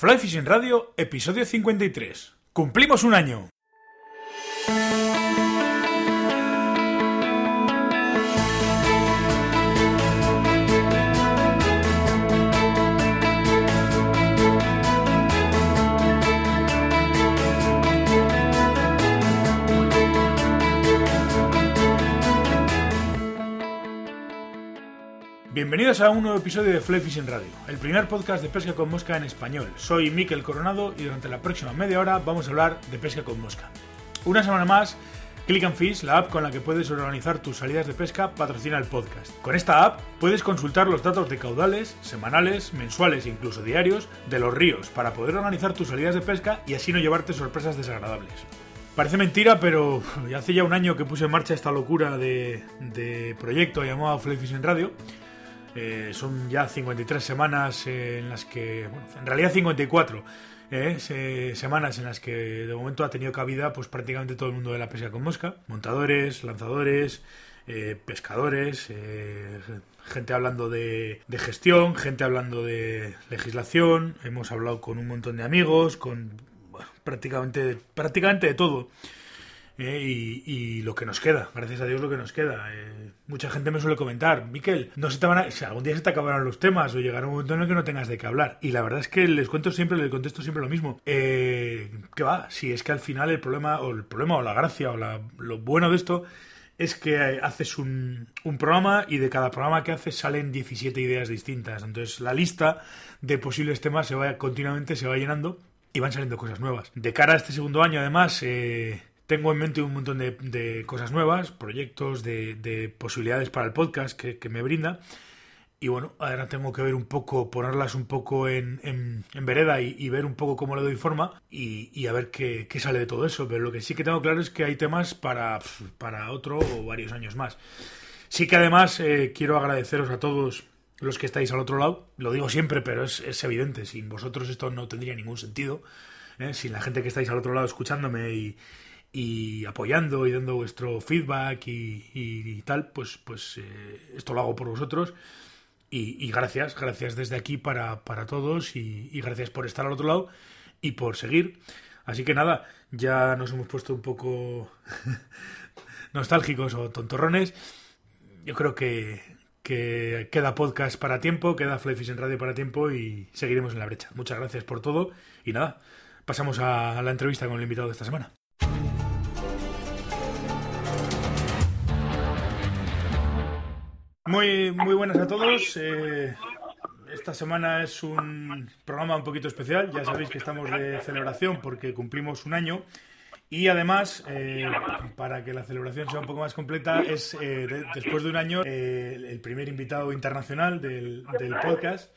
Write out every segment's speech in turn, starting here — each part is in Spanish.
Fly Fishing Radio, episodio 53. ¡Cumplimos un año! Bienvenidos a un nuevo episodio de Fly Fishing Radio, el primer podcast de pesca con mosca en español. Soy Miquel Coronado y durante la próxima media hora vamos a hablar de pesca con mosca. Una semana más, Click and Fish, la app con la que puedes organizar tus salidas de pesca, patrocina el podcast. Con esta app puedes consultar los datos de caudales, semanales, mensuales e incluso diarios de los ríos para poder organizar tus salidas de pesca y así no llevarte sorpresas desagradables. Parece mentira, pero hace ya un año que puse en marcha esta locura de, proyecto llamado Fly Fishing Radio eh, son ya 53 semanas en las que, bueno, en realidad 54 eh, semanas en las que de momento ha tenido cabida pues prácticamente todo el mundo de la pesca con mosca, montadores, lanzadores, eh, pescadores, gente hablando de, gestión, gente hablando de legislación, hemos hablado con un montón de amigos, con prácticamente, prácticamente de todo. Eh, y, lo que nos queda, gracias a Dios lo que nos queda. Eh, mucha gente me suele comentar, Miquel, no se te van a, si algún día se te acabarán los temas o llegará un momento en el que no tengas de qué hablar. Y la verdad es que les cuento siempre, les contesto siempre lo mismo. Eh, ¿Qué va? Si es que al final el problema, o el problema, o la gracia, o lo bueno de esto es que haces un, un, programa y de cada programa que haces salen 17 ideas distintas. Entonces la lista de posibles temas se va continuamente se va llenando y van saliendo cosas nuevas. De cara a este segundo año, además, eh, tengo en mente un montón de, cosas nuevas, proyectos, de, posibilidades para el podcast que, me brinda. Y bueno, ahora tengo que ver un poco, ponerlas un poco en, vereda y, ver un poco cómo le doy forma y, a ver qué, sale de todo eso. Pero lo que sí que tengo claro es que hay temas para, para otro o varios años más. Sí que además eh, quiero agradeceros a todos los que estáis al otro lado. Lo digo siempre, pero es, evidente. Sin vosotros esto no tendría ningún sentido. ¿eh? Sin la gente que estáis al otro lado escuchándome y, y apoyando y dando vuestro feedback y, tal, pues, pues eh, esto lo hago por vosotros. Y, gracias, gracias desde aquí para, para todos y, gracias por estar al otro lado y por seguir. Así que nada, ya nos hemos puesto un poco nostálgicos o tontorrones. Yo creo que, que queda podcast para tiempo, queda Fly en Radio para tiempo y seguiremos en la brecha. Muchas gracias por todo y nada, pasamos a la entrevista con el invitado de esta semana. Muy, muy buenas a todos. Eh, esta semana es un programa un poquito especial. Ya sabéis que estamos de celebración porque cumplimos un año. Y además, eh, para que la celebración sea un poco más completa, es eh, después de un año el primer invitado internacional del, del podcast.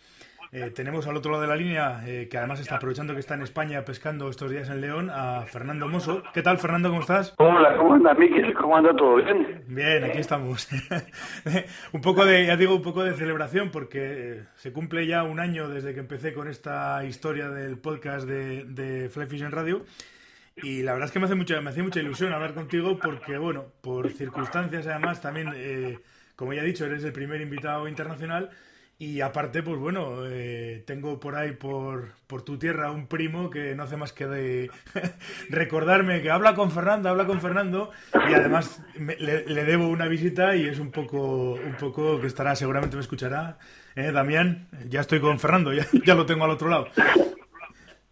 Eh, tenemos al otro lado de la línea, eh, que además está aprovechando que está en España pescando estos días en León, a Fernando Mosso. ¿Qué tal, Fernando? ¿Cómo estás? Hola, ¿cómo anda, Miki? ¿Cómo anda todo bien? Bien, aquí estamos. un poco de, ya digo, un poco de celebración, porque eh, se cumple ya un año desde que empecé con esta historia del podcast de, de Fly Fishing Radio. Y la verdad es que me hace mucha, me hace mucha ilusión hablar contigo porque, bueno, por circunstancias además también, como ya he dicho, eres el primer invitado internacional y aparte, pues bueno, eh, tengo por ahí, por, por tu tierra, un primo que no hace más que de recordarme que habla con Fernando, habla con Fernando, y además le, debo una visita y es un poco, un poco que estará, seguramente me escuchará. ¿Eh, Damián? Ya estoy con Fernando, ya, ya lo tengo al otro lado.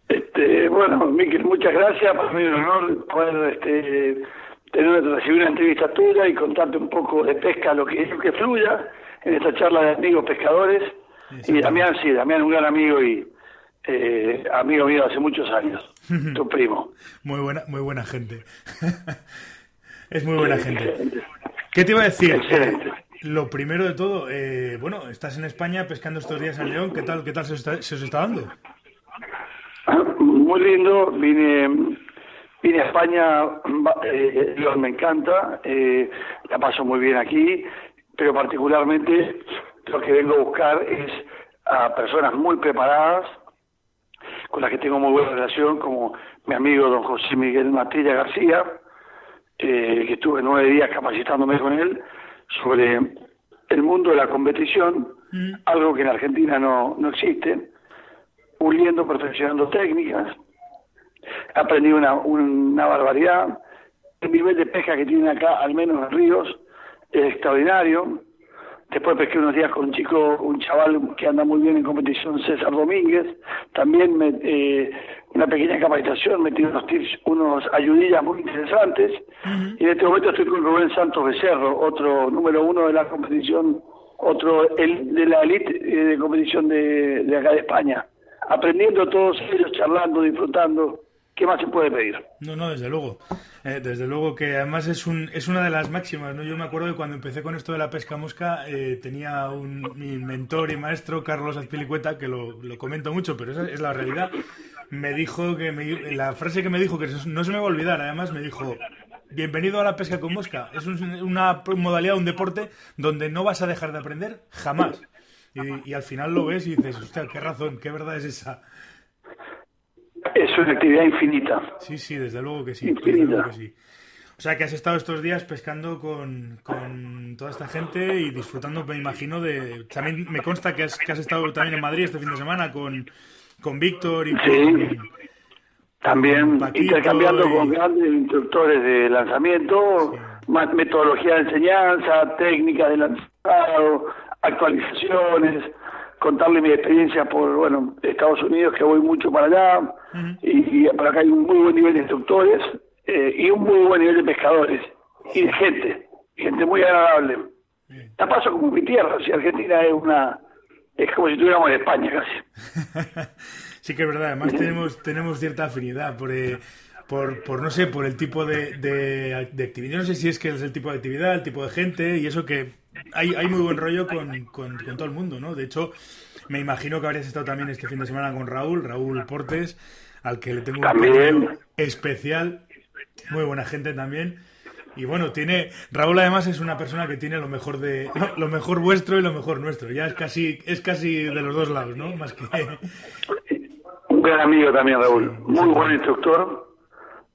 Este, bueno, Miquel, muchas gracias. Para mí es un honor poder este, tener, recibir una entrevista tuya y contarte un poco de pesca, lo que, lo que fluya en esta charla de amigos pescadores. Y Damián, sí, Damián, un gran amigo y eh, amigo mío hace muchos años, tu primo. Muy buena, muy buena gente. es muy buena gente. ¿Qué te iba a decir? lo primero de todo, eh, bueno, estás en España pescando estos días en León, ¿qué tal, qué tal se, os está, dando? Muy lindo, vine, vine a España, eh, León me encanta, eh, la paso muy bien aquí, pero particularmente lo que vengo a buscar es a personas muy preparadas, con las que tengo muy buena relación, como mi amigo don José Miguel Matilla García, eh, que estuve nueve días capacitándome con él sobre el mundo de la competición, mm. algo que en Argentina no, no existe. puliendo, perfeccionando técnicas. Aprendí una, una barbaridad. El nivel de pesca que tienen acá, al menos en ríos, extraordinario. Después pesqué unos días con un chico, un chaval que anda muy bien en competición, César Domínguez. También me, eh, una pequeña capacitación, metí unos tips, unos ayudillas muy interesantes. Y en este momento estoy con Rubén Santos Becerro, otro número uno de la competición, otro el, de la elite eh, de competición de, de acá de España. Aprendiendo todos ellos, charlando, disfrutando. ¿Qué más se puede pedir? No, no, desde luego. Eh, desde luego que además es, un, es una de las máximas. ¿no? Yo me acuerdo que cuando empecé con esto de la pesca mosca eh, tenía un, mi mentor y maestro, Carlos Azpilicueta, que lo, lo comento mucho, pero esa es la realidad. Me dijo que la frase que me dijo, que no se me va a olvidar, además me dijo, bienvenido a la pesca con mosca. Es una modalidad, un deporte donde no vas a dejar de aprender jamás. Y, y al final lo ves y dices, hostia, qué razón, qué verdad es esa. Es una actividad infinita. Sí, sí, desde luego que sí. Infinita. O sea, que has estado estos días pescando con, con, toda esta gente y disfrutando, me imagino, de... También me consta que has, que has estado también en Madrid este fin de semana con, con Víctor y sí. También intercambiando con grandes instructores de lanzamiento, metodología de enseñanza, técnica de lanzado, actualizaciones, contarle mi experiencia por, bueno, Estados Unidos, que voy mucho para allá, y, para acá hay un muy buen nivel de instructores eh, y un muy buen nivel de pescadores y de gente, gente muy agradable. La paso como mi tierra, si Argentina es una, es como si estuviéramos en España casi. sí que es verdad, además tenemos, tenemos cierta afinidad por... Eh, por, por, no sé, por el tipo de, de, actividad. Yo no sé si es que es el tipo de actividad, el tipo de gente y eso que hay, hay muy buen rollo con, con, todo el mundo, ¿no? De hecho, me imagino que habrías estado también este fin de semana con Raúl, Raúl Portes, al que le tengo un cariño especial, muy buena gente también. Y bueno, tiene Raúl además es una persona que tiene lo mejor de lo mejor vuestro y lo mejor nuestro. Ya es casi es casi de los dos lados, ¿no? Más que un gran amigo también Raúl, muy buen instructor,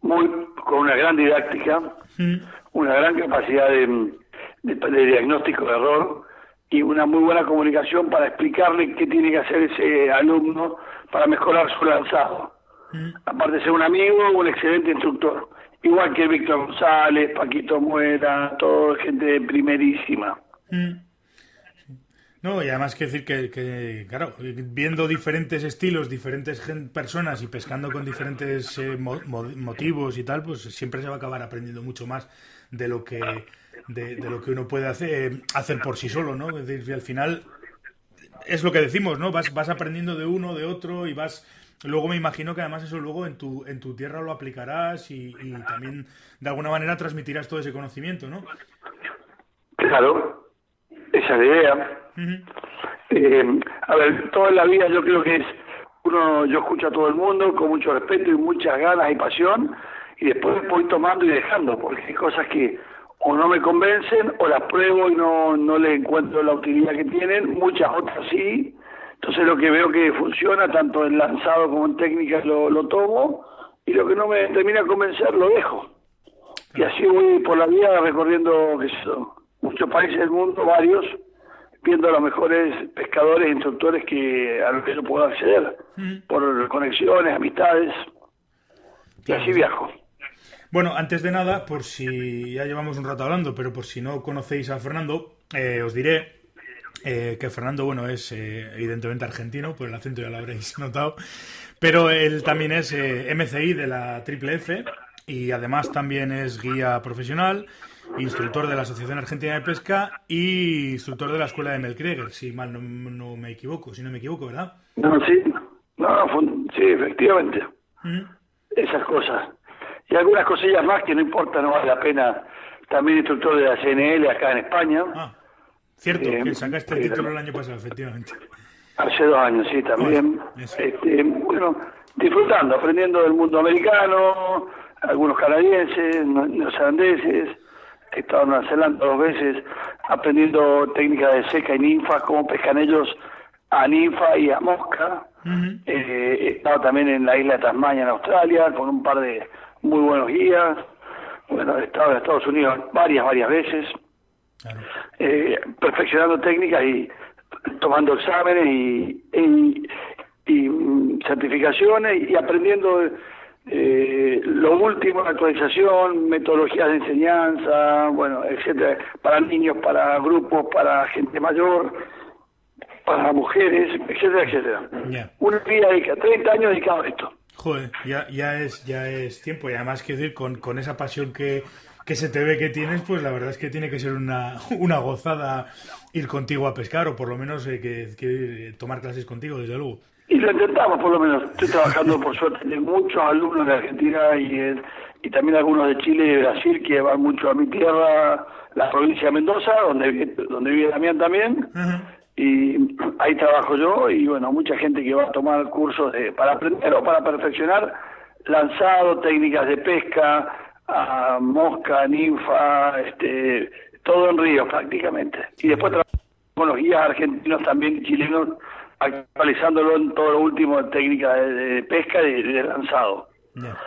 muy con una gran didáctica, mm. una gran capacidad de, de, diagnóstico de error y una muy buena comunicación para explicarle qué tiene que hacer ese alumno para mejorar su lanzado. Mm. Aparte de ser un amigo, un excelente instructor. Igual que Víctor González, Paquito Muera, todo gente primerísima. Mm. No, y además que decir que, claro, viendo diferentes estilos, diferentes personas y pescando con diferentes eh, motivos y tal, pues siempre se va a acabar aprendiendo mucho más de lo que de, lo que uno puede hacer, hacer por sí solo, ¿no? Es decir, al final es lo que decimos, ¿no? Vas, vas aprendiendo de uno, de otro y vas... Luego me imagino que además eso luego en tu, en tu tierra lo aplicarás y, también de alguna manera transmitirás todo ese conocimiento, ¿no? Claro, esa es la idea. Eh, a ver, toda la vida yo creo que es uno, yo escucho a todo el mundo con mucho respeto y muchas ganas y pasión y después voy tomando y dejando porque hay cosas que o no me convencen o las pruebo y no, no les encuentro la utilidad que tienen, muchas otras sí. Entonces lo que veo que funciona, tanto en lanzado como en técnica, lo, lo tomo y lo que no me termina de convencer lo dejo. Y así voy por la vida recorriendo qué muchos países del mundo, varios, viendo a los mejores pescadores e instructores que a los que yo puedo acceder, por conexiones, amistades, y así viajo. Bueno, antes de nada, por si ya llevamos un rato hablando, pero por si no conocéis a Fernando, eh, os diré eh, que Fernando, bueno, es eh, evidentemente argentino, por el acento ya lo habréis notado, pero él también es MCI de la Triple F y además también es guía profesional, instructor de la Asociación Argentina de Pesca y instructor de la Escuela de Melkrieger, si mal no, me equivoco, si no me equivoco, ¿verdad? No, sí, no, sí, efectivamente. Esas cosas y algunas cosillas más que no importa, no vale la pena. También instructor de la CNL acá en España. Ah, cierto, eh, que sacaste el título el año pasado, efectivamente. Hace dos años, sí, también. este, bueno, disfrutando, aprendiendo del mundo americano, algunos canadienses, neozelandeses. He estado en Nueva Zelanda dos veces aprendiendo técnicas de seca y ninfa, cómo pescan ellos a ninfa y a mosca. Eh, he estado también en la isla de Tasmania, en Australia, con un par de muy buenos guías. Bueno, he estado en Estados Unidos varias, varias veces, eh, perfeccionando técnicas y tomando exámenes y, y mm, certificaciones y aprendiendo eh, lo último, la actualización, metodologías de enseñanza, bueno, etcétera, para niños, para grupos, para gente mayor, para mujeres, etcétera, etcétera. Una vida de 30 años dedicado a esto. Joder, ya, ya, es, ya es tiempo y además, quiero decir, con, con esa pasión que, que se te ve que tienes, pues la verdad es que tiene que ser una, una gozada ir contigo a pescar o por lo menos eh, que, tomar clases contigo, desde luego. Y lo intentamos, por lo menos. Estoy trabajando, por suerte, de muchos alumnos de Argentina y, y también algunos de Chile y de Brasil que van mucho a mi tierra, la provincia de Mendoza, donde, donde vive Damián también. Y ahí trabajo yo y, bueno, mucha gente que va a tomar cursos de, para aprender o para perfeccionar lanzado, técnicas de pesca, a mosca, ninfa, este, todo en ríos prácticamente. Y después con los guías argentinos también chilenos actualizándolo en todo lo último de técnica de, pesca y de, lanzado.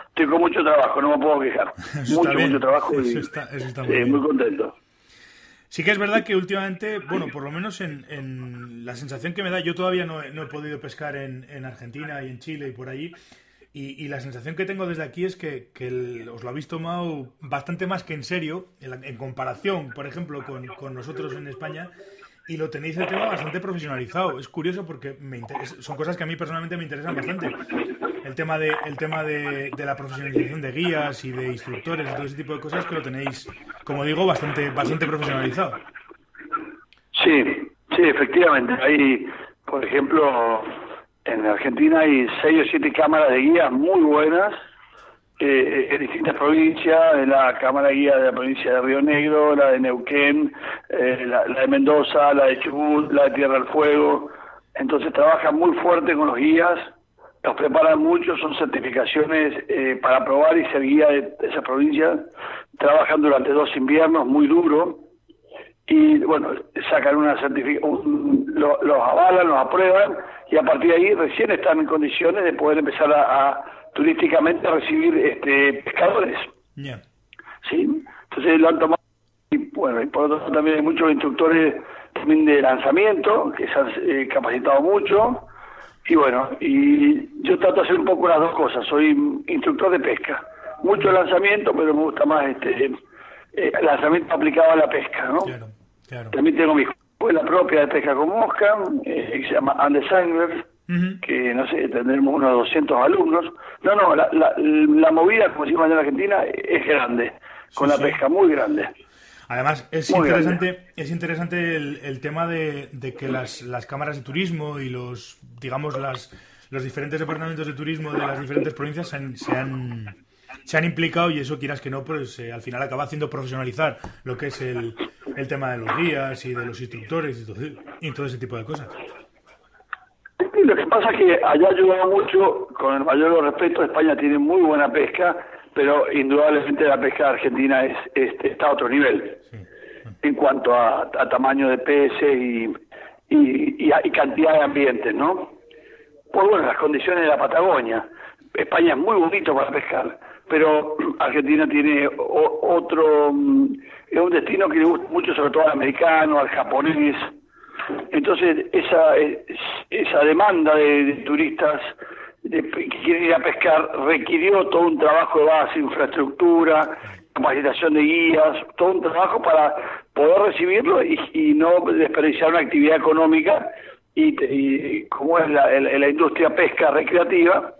Estoy con mucho trabajo, no me puedo quejar. mucho, mucho trabajo y muy, contento. Sí que es verdad que últimamente, bueno, por lo menos en, en la sensación que me da, yo todavía no, no he podido pescar en, en Argentina y en Chile y por allí, y, la sensación que tengo desde aquí es que, os lo habéis tomado bastante más que en serio, en, comparación, por ejemplo, con, nosotros en España, y lo tenéis el tema bastante profesionalizado. Es curioso porque me son cosas que a mí personalmente me interesan bastante. El tema de, el tema de, la profesionalización de guías y de instructores y todo ese tipo de cosas que lo tenéis, como digo, bastante, bastante profesionalizado. Sí, sí, efectivamente. Hay, por ejemplo, en Argentina hay seis o siete cámaras de guía muy buenas eh, en distintas provincias, en la Cámara Guía de la provincia de Río Negro, la de Neuquén, eh, la, de Mendoza, la de Chubut, la de Tierra del Fuego. Entonces trabajan muy fuerte con los guías, los preparan mucho, son certificaciones eh, para probar y ser guía de, esa provincia. Trabajan durante dos inviernos muy duro y bueno, sacan una certificación, los avalan, los aprueban y a partir de ahí recién están en condiciones de poder empezar a, turísticamente a recibir este pescadores. ¿Sí? Entonces lo han tomado y bueno, y por otro lado también hay muchos instructores también de lanzamiento que se han eh, capacitado mucho y bueno, y yo trato de hacer un poco las dos cosas, soy instructor de pesca, mucho lanzamiento, pero me gusta más este eh, lanzamiento aplicado a la pesca, ¿no? También tengo mi escuela propia de pesca con mosca, eh, que se llama Andes que no sé, tendremos unos 200 alumnos. No, no, la, la, movida, como decimos en Argentina, es grande, con la pesca muy grande. Además, es interesante, es interesante el, tema de, que las, las cámaras de turismo y los, digamos, las, los diferentes departamentos de turismo de las diferentes provincias se han se han implicado y eso quieras que no, pues eh, al final acaba haciendo profesionalizar lo que es el, el tema de los guías y de los instructores y todo, y todo ese tipo de cosas. Lo que pasa es que allá ayuda mucho, con el mayor respeto, España tiene muy buena pesca, pero indudablemente la pesca argentina es, está a otro nivel en cuanto a, tamaño de peces y, y, y, cantidad de ambientes, ¿no? Pues bueno, las condiciones de la Patagonia. España es muy bonito para pescar, pero Argentina tiene otro, mm, es un destino que le gusta mucho sobre todo al americano, al japonés, entonces esa, esa demanda de, turistas que quieren ir a pescar requirió todo un trabajo de base, infraestructura, capacitación de guías, todo un trabajo para poder recibirlo y, no desperdiciar una actividad económica y, como es la, industria pesca recreativa,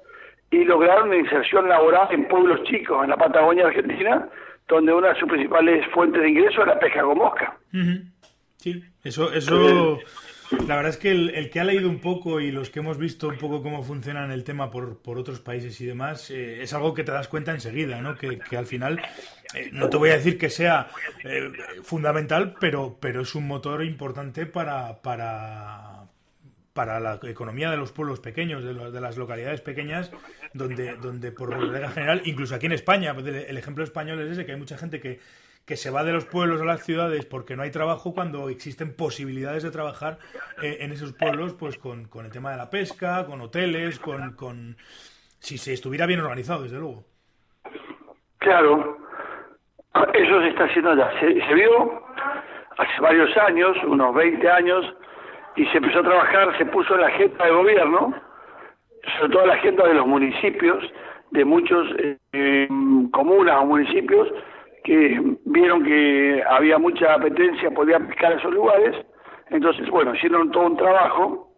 y lograron una inserción laboral en pueblos chicos, en la Patagonia Argentina, donde una de sus principales fuentes de ingreso era pesca con mosca. Sí, eso, eso la verdad es que el, que ha leído un poco y los que hemos visto un poco cómo funciona el tema por, por otros países y demás, eh, es algo que te das cuenta enseguida, ¿no? Que, que al final, eh, no te voy a decir que sea eh, fundamental, pero, pero es un motor importante para, para, para la economía de los pueblos pequeños, de, las localidades pequeñas, donde, donde por regla general, incluso aquí en España, pues, el ejemplo español es ese, que hay mucha gente que, que se va de los pueblos a las ciudades porque no hay trabajo cuando existen posibilidades de trabajar eh, en esos pueblos, pues con, con, el tema de la pesca, con hoteles, con, con... si se estuviera bien organizado, desde luego. Claro, eso se está haciendo ya. Se, se vio hace varios años, unos 20 años, y se empezó a trabajar, se puso en la agenda de gobierno sobre todo la agenda de los municipios, de muchos eh, comunas o municipios que vieron que había mucha apetencia, podían pescar esos lugares, entonces, bueno, hicieron todo un trabajo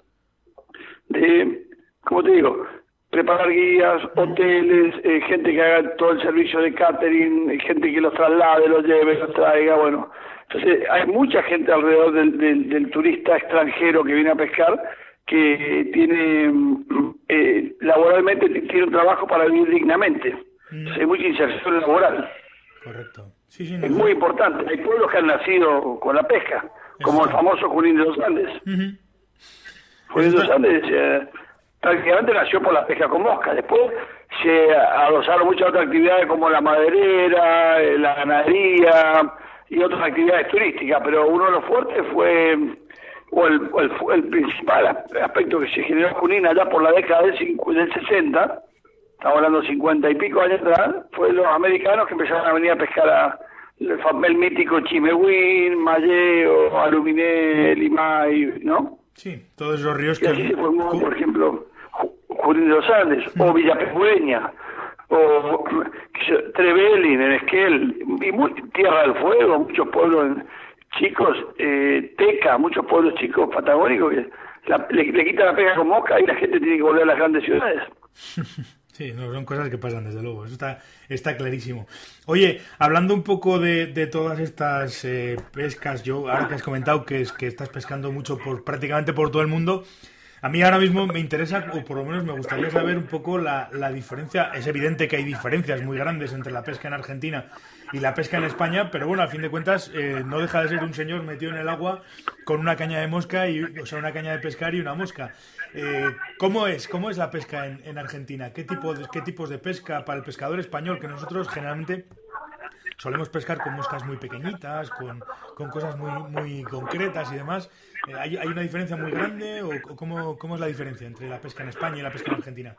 de, como te digo, preparar guías, hoteles, eh, gente que haga todo el servicio de catering, gente que los traslade, los lleve, los traiga, bueno. Entonces, hay mucha gente alrededor del, del, turista extranjero que viene a pescar que tiene, eh, laboralmente, tiene un trabajo para vivir dignamente. Mm. Entonces, hay mucha inserción laboral. Correcto. es muy importante. Hay pueblos que han nacido con la pesca, como el famoso Junín de los Andes. Junín de los Andes eh, prácticamente nació por la pesca con mosca. Después se adosaron muchas otras actividades como la maderera, eh, la ganadería y otras actividades turísticas, pero uno de los fuertes fue, o el, el, principal aspecto que se generó en Junín allá por la década del, del 60, estamos hablando de 50 y pico años atrás, fue los americanos que empezaron a venir a pescar a, el, mítico Chimehuín, Malleo, Aluminé, Limay, ¿no? Sí, todos esos ríos que... Así se formó, por ejemplo, Jurín de los Andes, o Villa Pejueña, o Trevelin, en Esquel, y Tierra del Fuego, muchos pueblos chicos, eh, Teca, muchos pueblos chicos patagónicos que le, le quitan la pega con mosca y la gente tiene que volver a las grandes ciudades. Sí, no, son cosas que pasan, desde luego, eso está, está clarísimo. Oye, hablando un poco de, de todas estas eh, pescas, yo ahora que has comentado que, es, que estás pescando mucho por prácticamente por todo el mundo, a mí ahora mismo me interesa, o por lo menos me gustaría saber un poco la, la diferencia. Es evidente que hay diferencias muy grandes entre la pesca en Argentina y la pesca en España, pero bueno, a fin de cuentas eh, no deja de ser un señor metido en el agua con una caña de mosca, y, o sea, una caña de pescar y una mosca. Eh, ¿Cómo es? ¿Cómo es la pesca en, en Argentina? ¿Qué, tipo de, ¿Qué tipos de pesca para el pescador español que nosotros generalmente solemos pescar con moscas muy pequeñitas, con, con cosas muy, muy concretas y demás? Eh, ¿hay, ¿hay, una diferencia muy grande o, cómo, cómo, es la diferencia entre la pesca en España y la pesca en Argentina?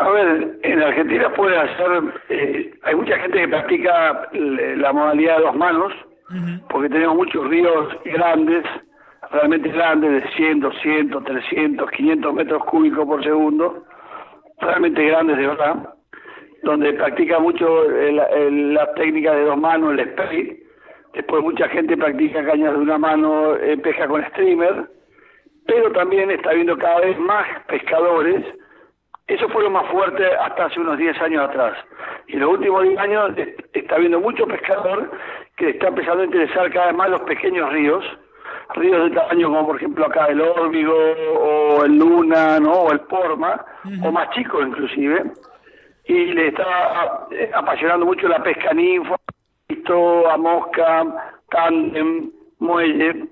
A ver, en Argentina puede hacer, eh, hay mucha gente que practica la modalidad de dos manos, porque tenemos muchos ríos grandes, realmente grandes, de 100, 200, 300, 500 metros cúbicos por segundo, realmente grandes de verdad, donde practica mucho la técnica de dos manos, el spray, después mucha gente practica cañas de una mano, eh, pesca con streamer, pero también está habiendo cada vez más pescadores eso fue lo más fuerte hasta hace unos 10 años atrás. Y en los últimos 10 años está habiendo mucho pescador que está empezando a interesar cada vez más los pequeños ríos, ríos de tamaño como por ejemplo acá el Órbigo o el Luna, ¿no? o el Porma, o más chicos inclusive, y le está eh, apasionando mucho la pesca ninfa, a mosca, tándem, muelle,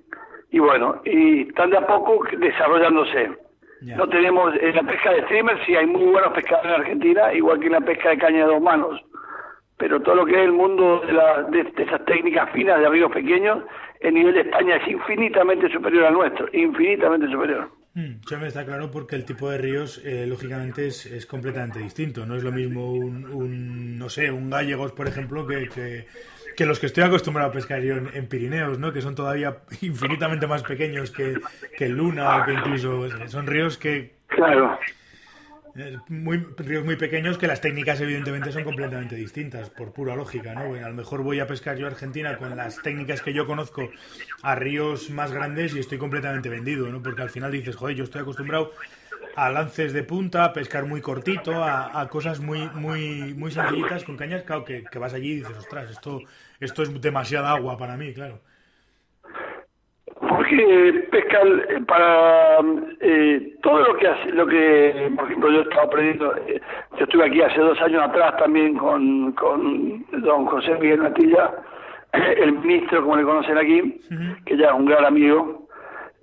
y bueno, y están de a poco desarrollándose. No tenemos, en la pesca de streamer sí hay muy buenos pescadores en Argentina, igual que en la pesca de caña de dos manos. Pero todo lo que es el mundo de, la, de, esas técnicas finas de ríos pequeños, el nivel de España es infinitamente superior al nuestro, infinitamente superior. Mm, ya me está claro porque el tipo de ríos, eh, lógicamente, es, es, completamente distinto. No es lo mismo un, un no sé, un gallegos, por ejemplo, que, que que los que estoy acostumbrado a pescar yo en, Pirineos, ¿no? Que son todavía infinitamente más pequeños que, que Luna, que incluso son ríos que... Claro. Eh, muy, ríos muy pequeños que las técnicas evidentemente son completamente distintas, por pura lógica, ¿no? a lo mejor voy a pescar yo a Argentina con las técnicas que yo conozco a ríos más grandes y estoy completamente vendido, ¿no? Porque al final dices, joder, yo estoy acostumbrado a lances de punta, a pescar muy cortito, a, cosas muy muy muy sencillitas con cañas, claro, que, que vas allí y dices, ostras, esto esto es demasiada agua para mí, claro. Porque pesca para eh, todo lo que hace, lo que, por ejemplo, yo he estado aprendiendo, eh, yo estuve aquí hace dos años atrás también con, con don José Miguel Matilla, el ministro, como le conocen aquí, que ya es un gran amigo,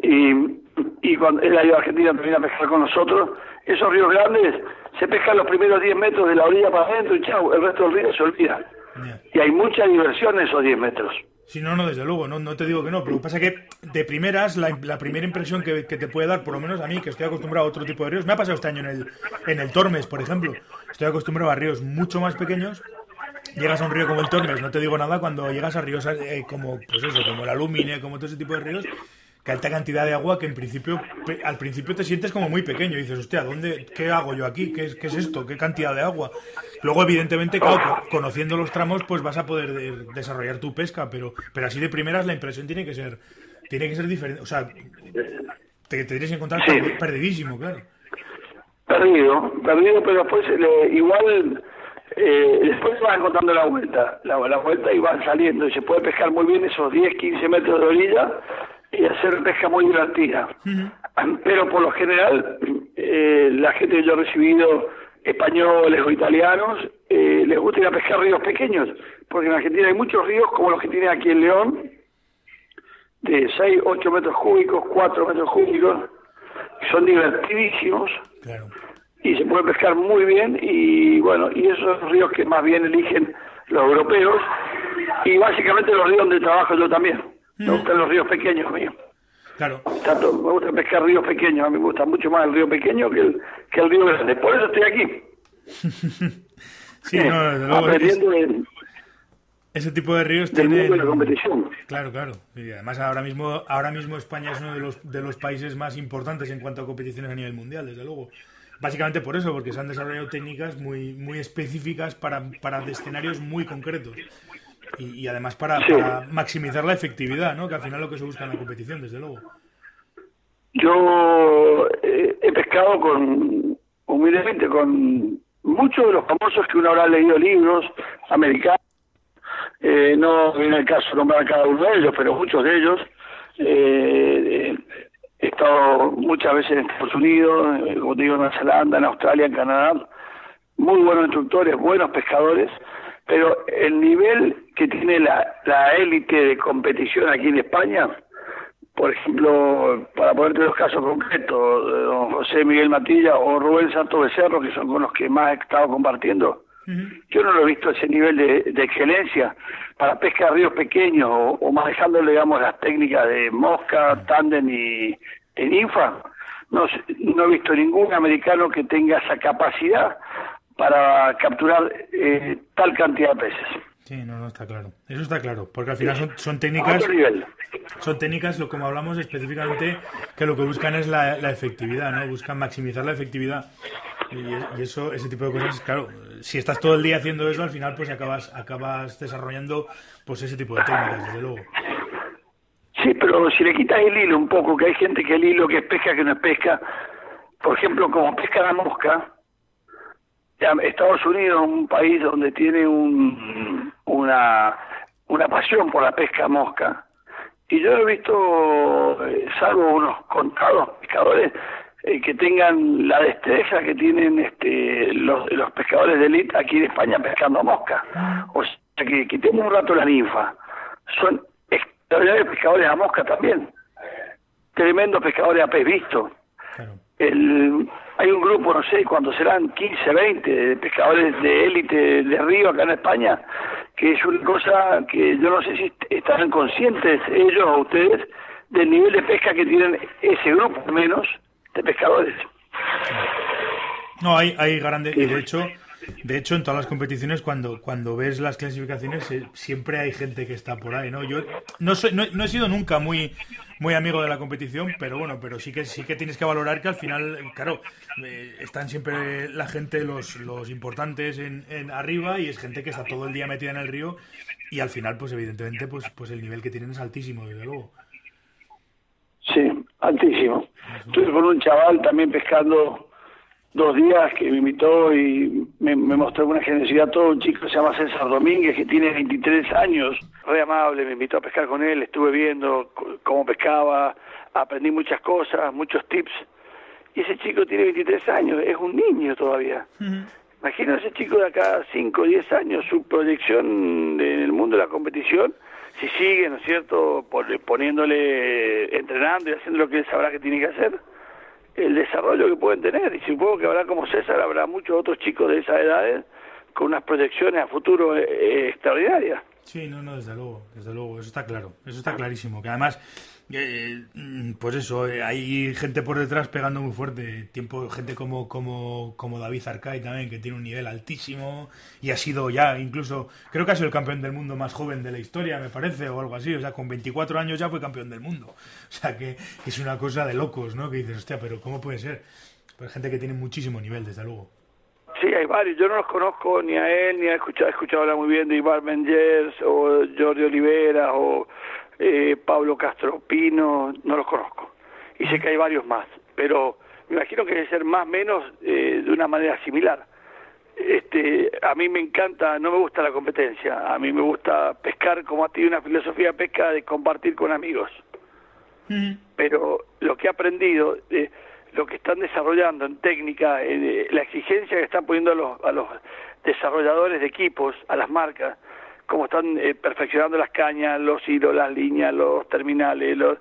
y, y cuando él ha ido a Argentina también a pescar con nosotros, esos ríos grandes se pescan los primeros 10 metros de la orilla para adentro y chao, el resto del río se olvida. Y hay mucha diversión en esos 10 metros. Sí, no, no, desde luego, no, no te digo que no, pero lo que pasa es que de primeras, la, la primera impresión que, que, te puede dar, por lo menos a mí, que estoy acostumbrado a otro tipo de ríos, me ha pasado este año en el, en el Tormes, por ejemplo, estoy acostumbrado a ríos mucho más pequeños, llegas a un río como el Tormes, no te digo nada, cuando llegas a ríos eh, como, pues eso, como la Lumine, como todo ese tipo de ríos, que alta cantidad de agua que en principio, al principio te sientes como muy pequeño. Y dices, hostia, ¿dónde, ¿qué hago yo aquí? ¿Qué es, ¿Qué es esto? ¿Qué cantidad de agua? Luego, evidentemente, claro, conociendo los tramos, pues vas a poder desarrollar tu pesca, pero, pero así de primeras la impresión tiene que ser, tiene que ser diferente. O sea, te, te tienes que encontrar perdidísimo, claro. Perdido, perdido, pero después igual eh, después van encontrando la vuelta, la, la vuelta y van saliendo y se puede pescar muy bien esos 10, 15 metros de orilla y hacer pesca muy divertida. Pero por lo general, eh, la gente que yo he recibido, españoles o italianos, eh, les gusta ir a pescar ríos pequeños, porque en Argentina hay muchos ríos como los que tiene aquí en León, de 6, 8 metros cúbicos, 4 metros cúbicos, son divertidísimos. Y se puede pescar muy bien y bueno, y esos ríos que más bien eligen los europeos y básicamente los ríos donde trabajo yo también. Me gustan los ríos pequeños míos. Claro. Tanto, me gusta pescar ríos pequeños, a mí me gusta mucho más el río pequeño que el, que el río grande. Por eso estoy aquí. sí, no, desde luego. Aprendiendo ese tipo de ríos tienen... la competición. Claro, claro. Y además ahora mismo, ahora mismo España es uno de los, de los países más importantes en cuanto a competiciones a nivel mundial, desde luego. Básicamente por eso, porque se han desarrollado técnicas muy, muy específicas para, para escenarios muy concretos. Y, además para, maximizar la efectividad, ¿no? Que al final es lo que se busca en la competición, desde luego. Yo eh, he pescado con, humildemente, con muchos de los famosos que uno habrá leído libros americanos. Eh, no viene el caso nombrar cada uno de ellos, pero muchos de ellos. Eh, he estado muchas veces en Estados Unidos, como te digo, en Nueva Zelanda, en Australia, en Canadá. Muy buenos instructores, buenos pescadores pero el nivel que tiene la, la élite de competición aquí en España, por ejemplo, para ponerte los casos concretos, don José Miguel Matilla o Rubén Santos Becerro, que son con los que más he estado compartiendo, yo no lo he visto ese nivel de, de excelencia para pesca de ríos pequeños o, manejando, digamos, las técnicas de mosca, tándem y en ninfa. No, no he visto ningún americano que tenga esa capacidad para capturar eh, tal cantidad de peces. Sí, no, no está claro. Eso está claro, porque al final son, son técnicas. Son técnicas, lo como hablamos específicamente, que lo que buscan es la, efectividad, ¿no? Buscan maximizar la efectividad. Y, eso, ese tipo de cosas, claro, si estás todo el día haciendo eso, al final pues acabas, acabas desarrollando pues ese tipo de técnicas, desde luego. Sí, pero si le quitas el hilo un poco, que hay gente que el hilo que es pesca, que no es pesca, por ejemplo, como pesca la mosca, Estados Unidos es un país donde tiene un, una, una pasión por la pesca mosca. Y yo he visto, eh, salvo unos contados pescadores, eh, que tengan la destreza que tienen este, los, los pescadores de élite aquí en España pescando mosca. O sea, que, que tienen un rato la ninfa. Son extraordinarios pescadores a mosca también. Tremendos pescadores a pez visto. El, hay un grupo, no sé cuántos serán, 15, 20 de pescadores de élite de río acá en España, que es una cosa que yo no sé si estarán conscientes ellos o ustedes del nivel de pesca que tienen ese grupo, menos, de pescadores. No, hay, hay grandes, y de hecho, de hecho, en todas las competiciones, cuando, cuando ves las clasificaciones, eh, siempre hay gente que está por ahí, ¿no? Yo no, soy, no, he sido nunca muy, muy amigo de la competición, pero bueno, pero sí que sí que tienes que valorar que al final, claro, eh, están siempre la gente, los, los importantes en, en, arriba y es gente que está todo el día metida en el río y al final, pues evidentemente, pues, pues el nivel que tienen es altísimo, desde luego. Sí, altísimo. Estuve con un chaval también pescando dos días que me invitó y me, mostró una generosidad todo un chico que se llama César Domínguez que tiene 23 años. Muy amable me invitó a pescar con él estuve viendo cómo pescaba aprendí muchas cosas muchos tips. Y ese chico tiene 23 años es un niño todavía. Imagino ese chico de acá 5 o 10 años su proyección en el mundo de la competición si sigue no es cierto poniéndole entrenando y haciendo lo que él sabrá que tiene que hacer el desarrollo que pueden tener. Y supongo que habrá como César, habrá muchos otros chicos de esa edad con unas proyecciones a futuro eh, eh, extraordinarias. Sí, no, no, desde luego, desde luego, eso está claro, eso está clarísimo. Que además, Eh, mm, pues eso, eh, hay gente por detrás pegando muy fuerte. Tiempo, gente como, como, como David Arcay también, que tiene un nivel altísimo y ha sido ya, incluso, creo que ha sido el campeón del mundo más joven de la historia, me parece, o algo así. O sea, con 24 años ya fue campeón del mundo. O sea, que es una cosa de locos, ¿no? Que dices, hostia, pero ¿cómo puede ser? Pues gente que tiene muchísimo nivel, desde luego. Sí, hay varios. Yo no los conozco ni a él, ni he escuchado, he escuchado hablar muy bien de Ibar Mengers o Jordi Olivera o eh, Pablo Castro Pino, no los conozco. Y sé que hay varios más, pero me imagino que debe ser más o menos eh, de una manera similar. Este, a mí me encanta, no me gusta la competencia, a mí me gusta pescar como a ti una filosofía de pesca de compartir con amigos. Pero lo que he aprendido, eh, lo que están desarrollando en técnica, eh, la exigencia que están poniendo a los, a los desarrolladores de equipos, a las marcas, cómo están eh, perfeccionando las cañas, los hilos, las líneas, los terminales, los,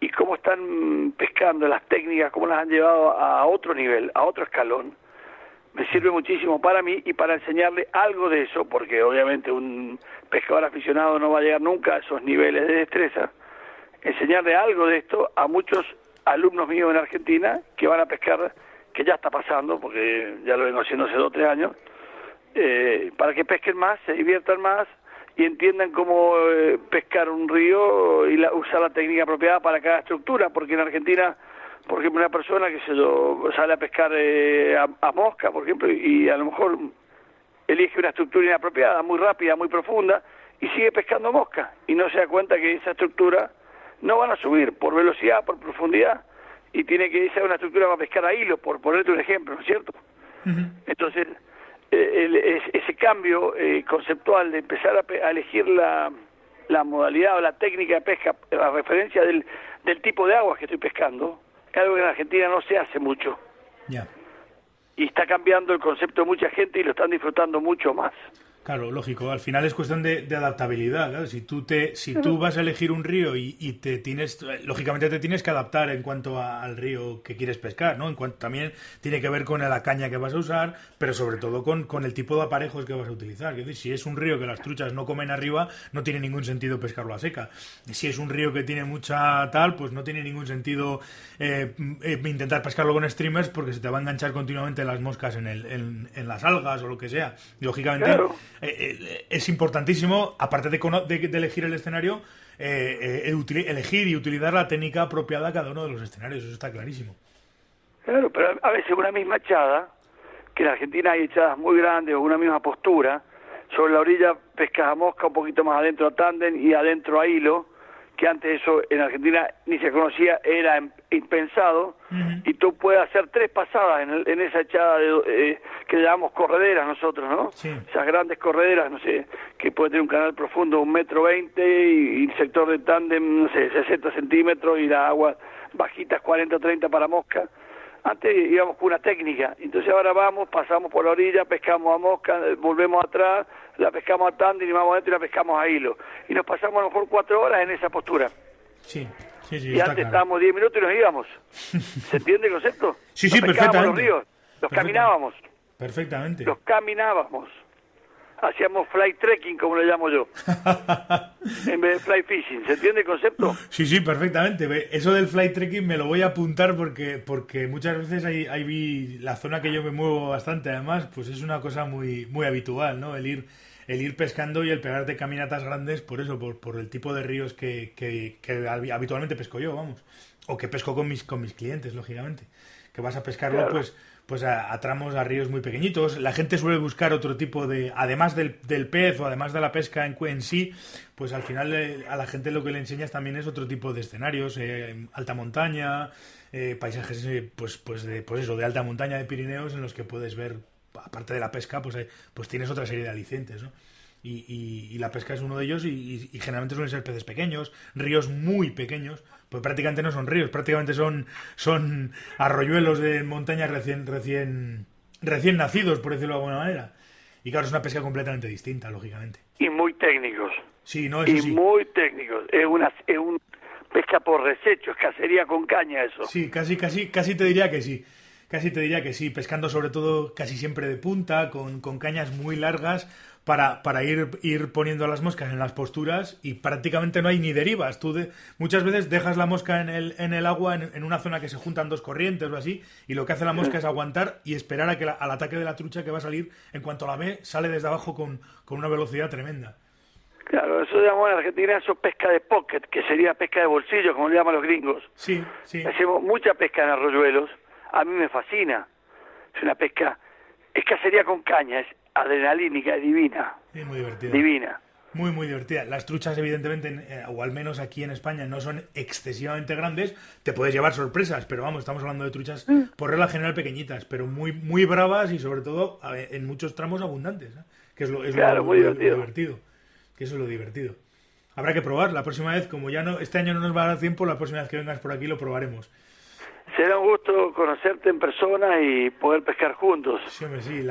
y cómo están pescando las técnicas, cómo las han llevado a otro nivel, a otro escalón. Me sirve muchísimo para mí y para enseñarle algo de eso, porque obviamente un pescador aficionado no va a llegar nunca a esos niveles de destreza. Enseñarle algo de esto a muchos alumnos míos en Argentina que van a pescar, que ya está pasando, porque ya lo vengo haciendo hace dos o tres años, eh, para que pesquen más, se diviertan más, y entiendan cómo eh, pescar un río y usar la técnica apropiada para cada estructura, porque en Argentina, por ejemplo, una persona que se sale a pescar eh, a, mosca, por ejemplo, y a lo mejor elige una estructura inapropiada, muy rápida, muy profunda, y sigue pescando mosca, y no se da cuenta que esa estructura no van a subir por velocidad, por profundidad, y tiene que ser una estructura para pescar a hilo, por ponerte un ejemplo, ¿no es cierto? Entonces, ese cambio eh, conceptual de empezar a, elegir la, la, modalidad o la técnica de pesca a referencia del, del tipo de aguas que estoy pescando, es algo que en Argentina no se hace mucho. Y está cambiando el concepto de mucha gente y lo están disfrutando mucho más. Claro, lógico. Al final es cuestión de, adaptabilidad. Si tú te, si tú vas a elegir un río y, te tienes, lógicamente te tienes que adaptar en cuanto al río que quieres pescar, ¿no? En cuanto también tiene que ver con la caña que vas a usar, pero sobre todo con, con el tipo de aparejos que vas a utilizar. Es decir, si es un río que las truchas no comen arriba, no tiene ningún sentido pescarlo a seca. Si es un río que tiene mucha tal, pues no tiene ningún sentido eh, eh, intentar pescarlo con streamers porque se te va a enganchar continuamente las moscas en, el, en, las algas o lo que sea. lógicamente. Eh, eh, es importantísimo, aparte de, de, elegir el escenario, eh, elegir y utilizar la técnica apropiada a cada uno de los escenarios, eso está clarísimo. Claro, pero a veces una misma echada, que en Argentina hay echadas muy grandes o una misma postura, sobre la orilla pescas a mosca, un poquito más adentro a tándem y adentro a hilo, que antes eso en Argentina ni se conocía, era impensado, y tú puedes hacer tres pasadas en, en esa echada de, eh, que llamamos correderas nosotros, ¿no? Esas grandes correderas, no sé, que puede tener un canal profundo un metro veinte y, el sector de tándem, no sé, 60 centímetros y la agua bajitas 40 o 30 para mosca. Antes íbamos con una técnica, entonces ahora vamos, pasamos por la orilla, pescamos a mosca, volvemos atrás, la pescamos a tándem y vamos adentro y la pescamos a hilo. Y nos pasamos a lo mejor cuatro horas en esa postura. Sí, sí, sí. Y antes estábamos diez minutos y nos íbamos. ¿Se entiende el concepto? Sí, sí, perfectamente. los ríos, los caminábamos. Perfectamente. Los caminábamos. Hacíamos fly trekking, como le llamo yo. en vez de fly fishing. ¿Se entiende el concepto? Sí, sí, perfectamente. Eso del fly trekking me lo voy a apuntar porque, porque muchas veces ahí, ahí vi la zona que yo me muevo bastante, además, pues es una cosa muy, muy habitual, ¿no? El ir el ir pescando y el pegarte caminatas grandes por eso, por, por el tipo de ríos que, que, habitualmente pesco yo, vamos. O que pesco con mis, con mis clientes, lógicamente. Que vas a pescarlo, pues, pues a, tramos, a ríos muy pequeñitos. La gente suele buscar otro tipo de, además del, del pez o además de la pesca en, en sí, pues al final eh, a la gente lo que le enseñas también es otro tipo de escenarios, eh, alta montaña, eh, paisajes, pues, pues, de, pues eso, de alta montaña de Pirineos en los que puedes ver aparte de la pesca, pues, pues tienes otra serie de alicientes, ¿no? Y, la pesca es uno de ellos y, generalmente suelen ser peces pequeños, ríos muy pequeños, pues prácticamente no son ríos, prácticamente son, son arroyuelos de montaña recién, recién, recién nacidos, por decirlo de alguna manera. Y claro, es una pesca completamente distinta, lógicamente. Y muy técnicos. Sí, no, y muy técnicos. Es una, es un pesca por resecho, es cacería con caña eso. Sí, casi, casi, casi te diría que sí. Casi te diría que sí, pescando sobre todo casi siempre de punta, con, con cañas muy largas, para, para ir, ir poniendo las moscas en las posturas y prácticamente no hay ni derivas. Tú muchas veces dejas la mosca en el, en el agua en, una zona que se juntan dos corrientes o así y lo que hace la mosca es aguantar y esperar a que al ataque de la trucha que va a salir, en cuanto la ve, sale desde abajo con, con una velocidad tremenda. Claro, eso llamamos en Argentina eso pesca de pocket, que sería pesca de bolsillo, como le llaman los gringos. Sí, sí. Hacemos mucha pesca en arroyuelos. A mí me fascina. Es una pesca, es cacería con caña, es adrenalínica, divina. Sí, muy divertida. Divina. Muy, muy divertida. Las truchas, evidentemente, eh, o al menos aquí en España, no son excesivamente grandes. Te puedes llevar sorpresas, pero vamos, estamos hablando de truchas mm. por regla general pequeñitas, pero muy, muy bravas y sobre todo en muchos tramos abundantes, ¿eh? que es lo, es claro, muy divertido. divertido. Que eso es lo divertido. Habrá que probar. La próxima vez, como ya no este año no nos va a dar tiempo, la próxima vez que vengas por aquí lo probaremos. Será un gusto conocerte en persona y poder pescar juntos.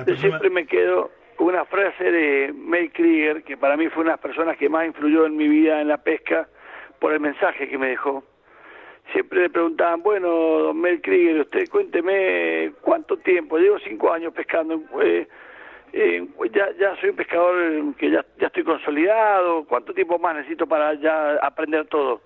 Yo siempre me quedo una frase de May Krieger, que para mí fue una de las personas que más influyó en mi vida en la pesca, por el mensaje que me dejó. Siempre le preguntaban, bueno, don Mel Krieger, usted cuénteme cuánto tiempo, llevo cinco años pescando, eh, eh, ya, ya soy un pescador que ya, ya estoy consolidado, ¿cuánto tiempo más necesito para ya aprender todo?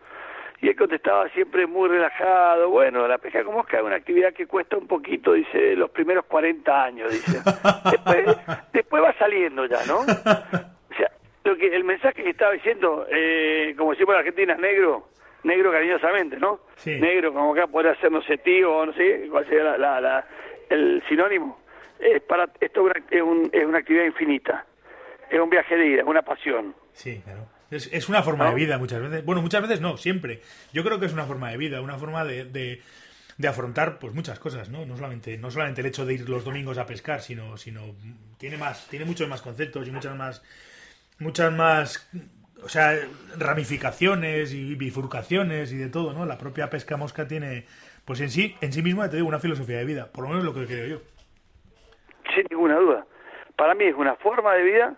Y él contestaba siempre muy relajado, bueno, la pesca con mosca es una actividad que cuesta un poquito, dice, los primeros 40 años, dice. Después, después va saliendo ya, ¿no? O sea, lo que el mensaje que estaba diciendo, eh, como decimos en Argentina, negro, negro cariñosamente, ¿no? Negro, como acá podría ser, no sé, tío, no sé, cuál sería la, la, el sinónimo. Es para, esto es una, es una actividad infinita, es un viaje de ida, es una pasión. Sí, claro. Es, una forma de vida muchas veces. Bueno, muchas veces no, siempre. Yo creo que es una forma de vida, una forma de, de, afrontar pues muchas cosas, ¿no? No solamente, no solamente el hecho de ir los domingos a pescar, sino, sino tiene más, tiene muchos más conceptos y muchas más, muchas más, o sea, ramificaciones y bifurcaciones y de todo, ¿no? La propia pesca mosca tiene, pues en sí, en sí misma te digo una filosofía de vida, por lo menos lo que creo yo. Sin ninguna duda. Para mí es una forma de vida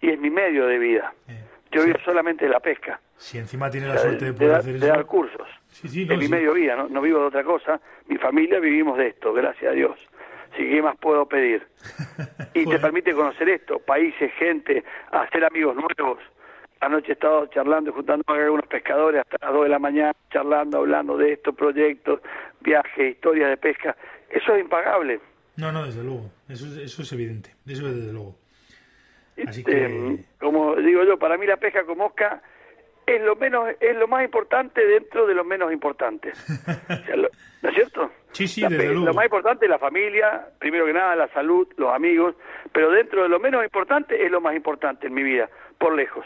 y es mi medio de vida. Eh. Yo vivo solamente de la pesca. Si encima tiene la suerte de poder hacer de dar cursos. Sí, sí, no, mi medio vida, no, vivo de otra cosa. Mi familia vivimos de esto, gracias a Dios. Así que, ¿qué más puedo pedir? Y te permite conocer esto, países, gente, hacer amigos nuevos. Anoche he estado charlando juntando con algunos pescadores hasta las 2 de la mañana, charlando, hablando de estos proyectos, viajes, historias de pesca. Eso es impagable. No, no, desde luego. Eso, eso es evidente. Eso es desde luego. Este, como digo yo, para mí la pesca con mosca es lo menos es lo más importante dentro de lo menos importante. ¿No es cierto? Sí, sí, Lo más importante es la familia, primero que nada la salud, los amigos, pero dentro de lo menos importante es lo más importante en mi vida, por lejos.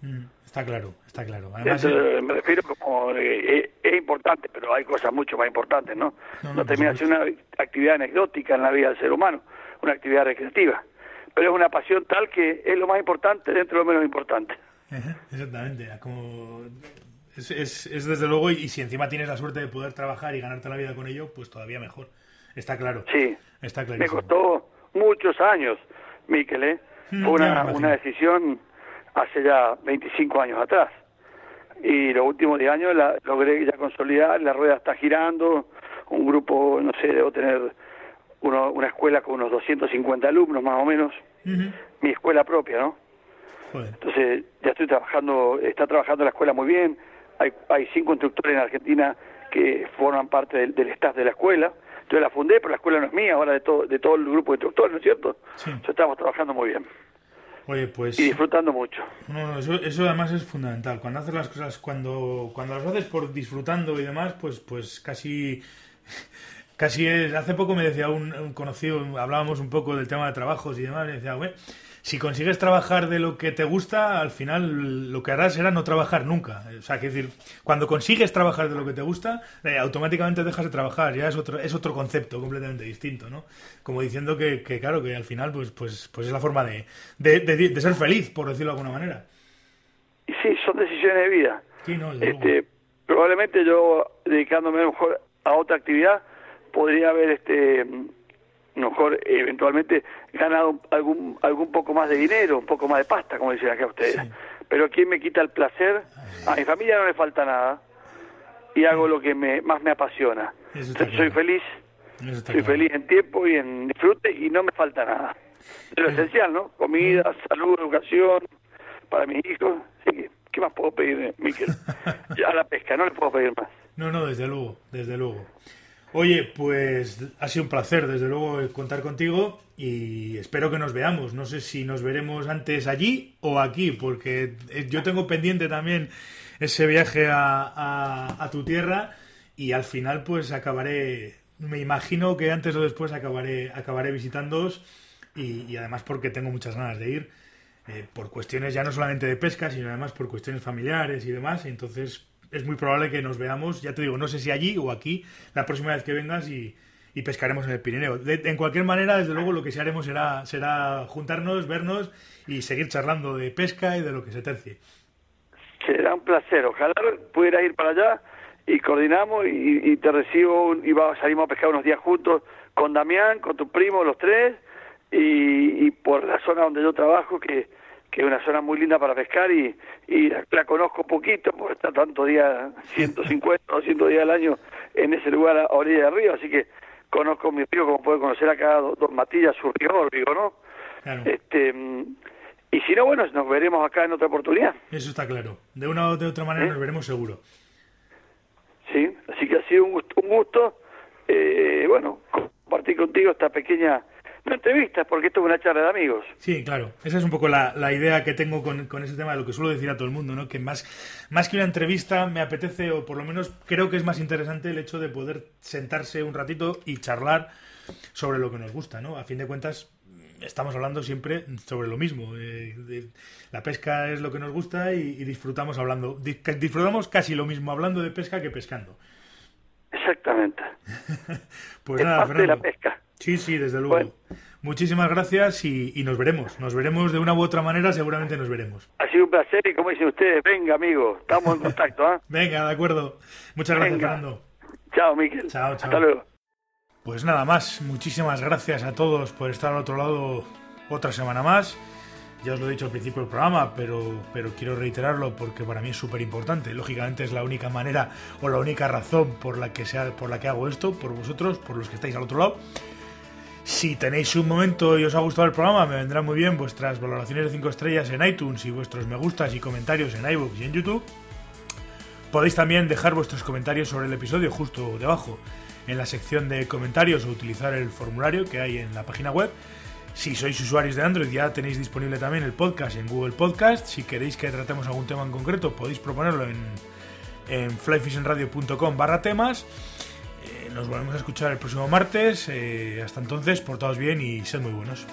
Mm, está claro, está claro. Me refiero como eh, es, importante, pero hay cosas mucho más importantes, ¿no? No, no termina siendo una actividad anecdótica en la vida del ser humano, una actividad recreativa pero es una pasión tal que es lo más importante dentro de lo menos importante. Exactamente, como es, es, desde luego, y, si encima tienes la suerte de poder trabajar y ganarte la vida con ello, pues todavía mejor. Está claro. Sí, está Me costó muchos años, Miquel, ¿eh? Mm, Fue una, una decisión hace ya 25 años atrás. Y los últimos 10 años la logré ya consolidar, la rueda está girando, un grupo, no sé, debo tener una escuela con unos 250 alumnos más o menos, mi escuela propia, ¿no? Entonces ya estoy trabajando, está trabajando la escuela muy bien, hay, hay cinco instructores en Argentina que forman parte del, staff de la escuela, yo la fundé, pero la escuela no es mía, ahora de todo, de todo el grupo de instructores, ¿no es cierto? Sí. estamos trabajando muy bien. Oye, pues... Y disfrutando mucho. No, no, eso, eso además es fundamental. Cuando haces las cosas, cuando, cuando las haces por disfrutando y demás, pues, pues casi Casi es, hace poco me decía un, conocido, hablábamos un poco del tema de trabajos y demás, y decía, bueno, si consigues trabajar de lo que te gusta, al final lo que harás será no trabajar nunca. O sea, que decir, cuando consigues trabajar de lo que te gusta, eh, automáticamente dejas de trabajar, ya es otro, es otro concepto completamente distinto, ¿no? Como diciendo que, que claro, que al final, pues, pues, pues es la forma de, de, de, ser feliz, por decirlo de alguna manera. Sí, son decisiones de vida. Sí, no, este, probablemente yo, dedicándome mejor a otra actividad, podría haber este mejor eventualmente ganado algún algún poco más de dinero, un poco más de pasta, como dicen acá ustedes. Pero ¿quién me quita el placer? A mi familia no le falta nada y hago lo que me, más me apasiona. soy feliz Soy feliz en tiempo y en disfrute y no me falta nada. Es lo esencial, ¿no? Comida, salud, educación para mis hijos. Así que, ¿qué más puedo pedir, Miquel? ya la pesca, no le puedo pedir más. No, no, desde luego, desde luego. Oye, pues ha sido un placer, desde luego, contar contigo y espero que nos veamos. No sé si nos veremos antes allí o aquí, porque eh, yo tengo pendiente también ese viaje a, tu tierra y al final pues acabaré, me imagino que antes o después acabaré, acabaré visitándoos y, además porque tengo muchas ganas de ir, eh, por cuestiones ya no solamente de pesca, sino además por cuestiones familiares y demás. Entonces es muy probable que nos veamos, ya te digo, no sé si allí o aquí, la próxima vez que vengas y, pescaremos en el Pirineo. en cualquier manera, desde luego, lo que sí haremos será, será juntarnos, vernos y seguir charlando de pesca y de lo que se tercie. Será un placer. Ojalá pudiera ir para allá y coordinamos y, te recibo y salimos a pescar unos días juntos con Damián, con tu primo, los tres, y por la zona donde yo trabajo, que que es una zona muy linda para pescar y, y la, conozco poquito, porque está tanto día, 150 o 200 días al año en ese lugar a orilla del río, así que conozco mi río como puede conocer acá Don Matillas, su río, digo, ¿no? Este, y si no, bueno, nos veremos acá en otra oportunidad. Eso está claro. De una o de otra manera ¿Eh? nos veremos seguro. Sí, así que ha sido un gusto, un gusto eh, bueno, compartir contigo esta pequeña no entrevistas, porque esto es una charla de amigos. Sí, claro. Esa es un poco la, idea que tengo con, con, ese tema, de lo que suelo decir a todo el mundo, ¿no? Que más, más que una entrevista me apetece, o por lo menos creo que es más interesante el hecho de poder sentarse un ratito y charlar sobre lo que nos gusta, ¿no? A fin de cuentas, estamos hablando siempre sobre lo mismo. Eh, la pesca es lo que nos gusta y, disfrutamos hablando, disfrutamos casi lo mismo hablando de pesca que pescando. Exactamente. pues nada, Fernando. de la pesca. Sí, sí, desde luego. Muchísimas gracias y, nos veremos. Nos veremos de una u otra manera, seguramente nos veremos. Ha sido un placer y como dicen ustedes, venga amigo, estamos en contacto. ¿ah? venga, de acuerdo. Muchas gracias, Fernando. Chao, Miquel. Chao, chao. Hasta luego. Pues nada más, muchísimas gracias a todos por estar al otro lado otra semana más. Ya os lo he dicho al principio del programa, pero, pero quiero reiterarlo porque para mí es súper importante. Lógicamente es la única manera o la única razón por la que sea, por la que hago esto, por vosotros, por los que estáis al otro lado. Si tenéis un momento y os ha gustado el programa, me vendrán muy bien vuestras valoraciones de 5 estrellas en iTunes y vuestros me gustas y comentarios en iBooks y en YouTube. Podéis también dejar vuestros comentarios sobre el episodio justo debajo en la sección de comentarios o utilizar el formulario que hay en la página web. Si sois usuarios de Android ya tenéis disponible también el podcast en Google Podcast. Si queréis que tratemos algún tema en concreto podéis proponerlo en, en flyfishingradio.com barra temas nos volvemos a escuchar el próximo martes. Eh, hasta entonces, portaos bien y sed muy buenos.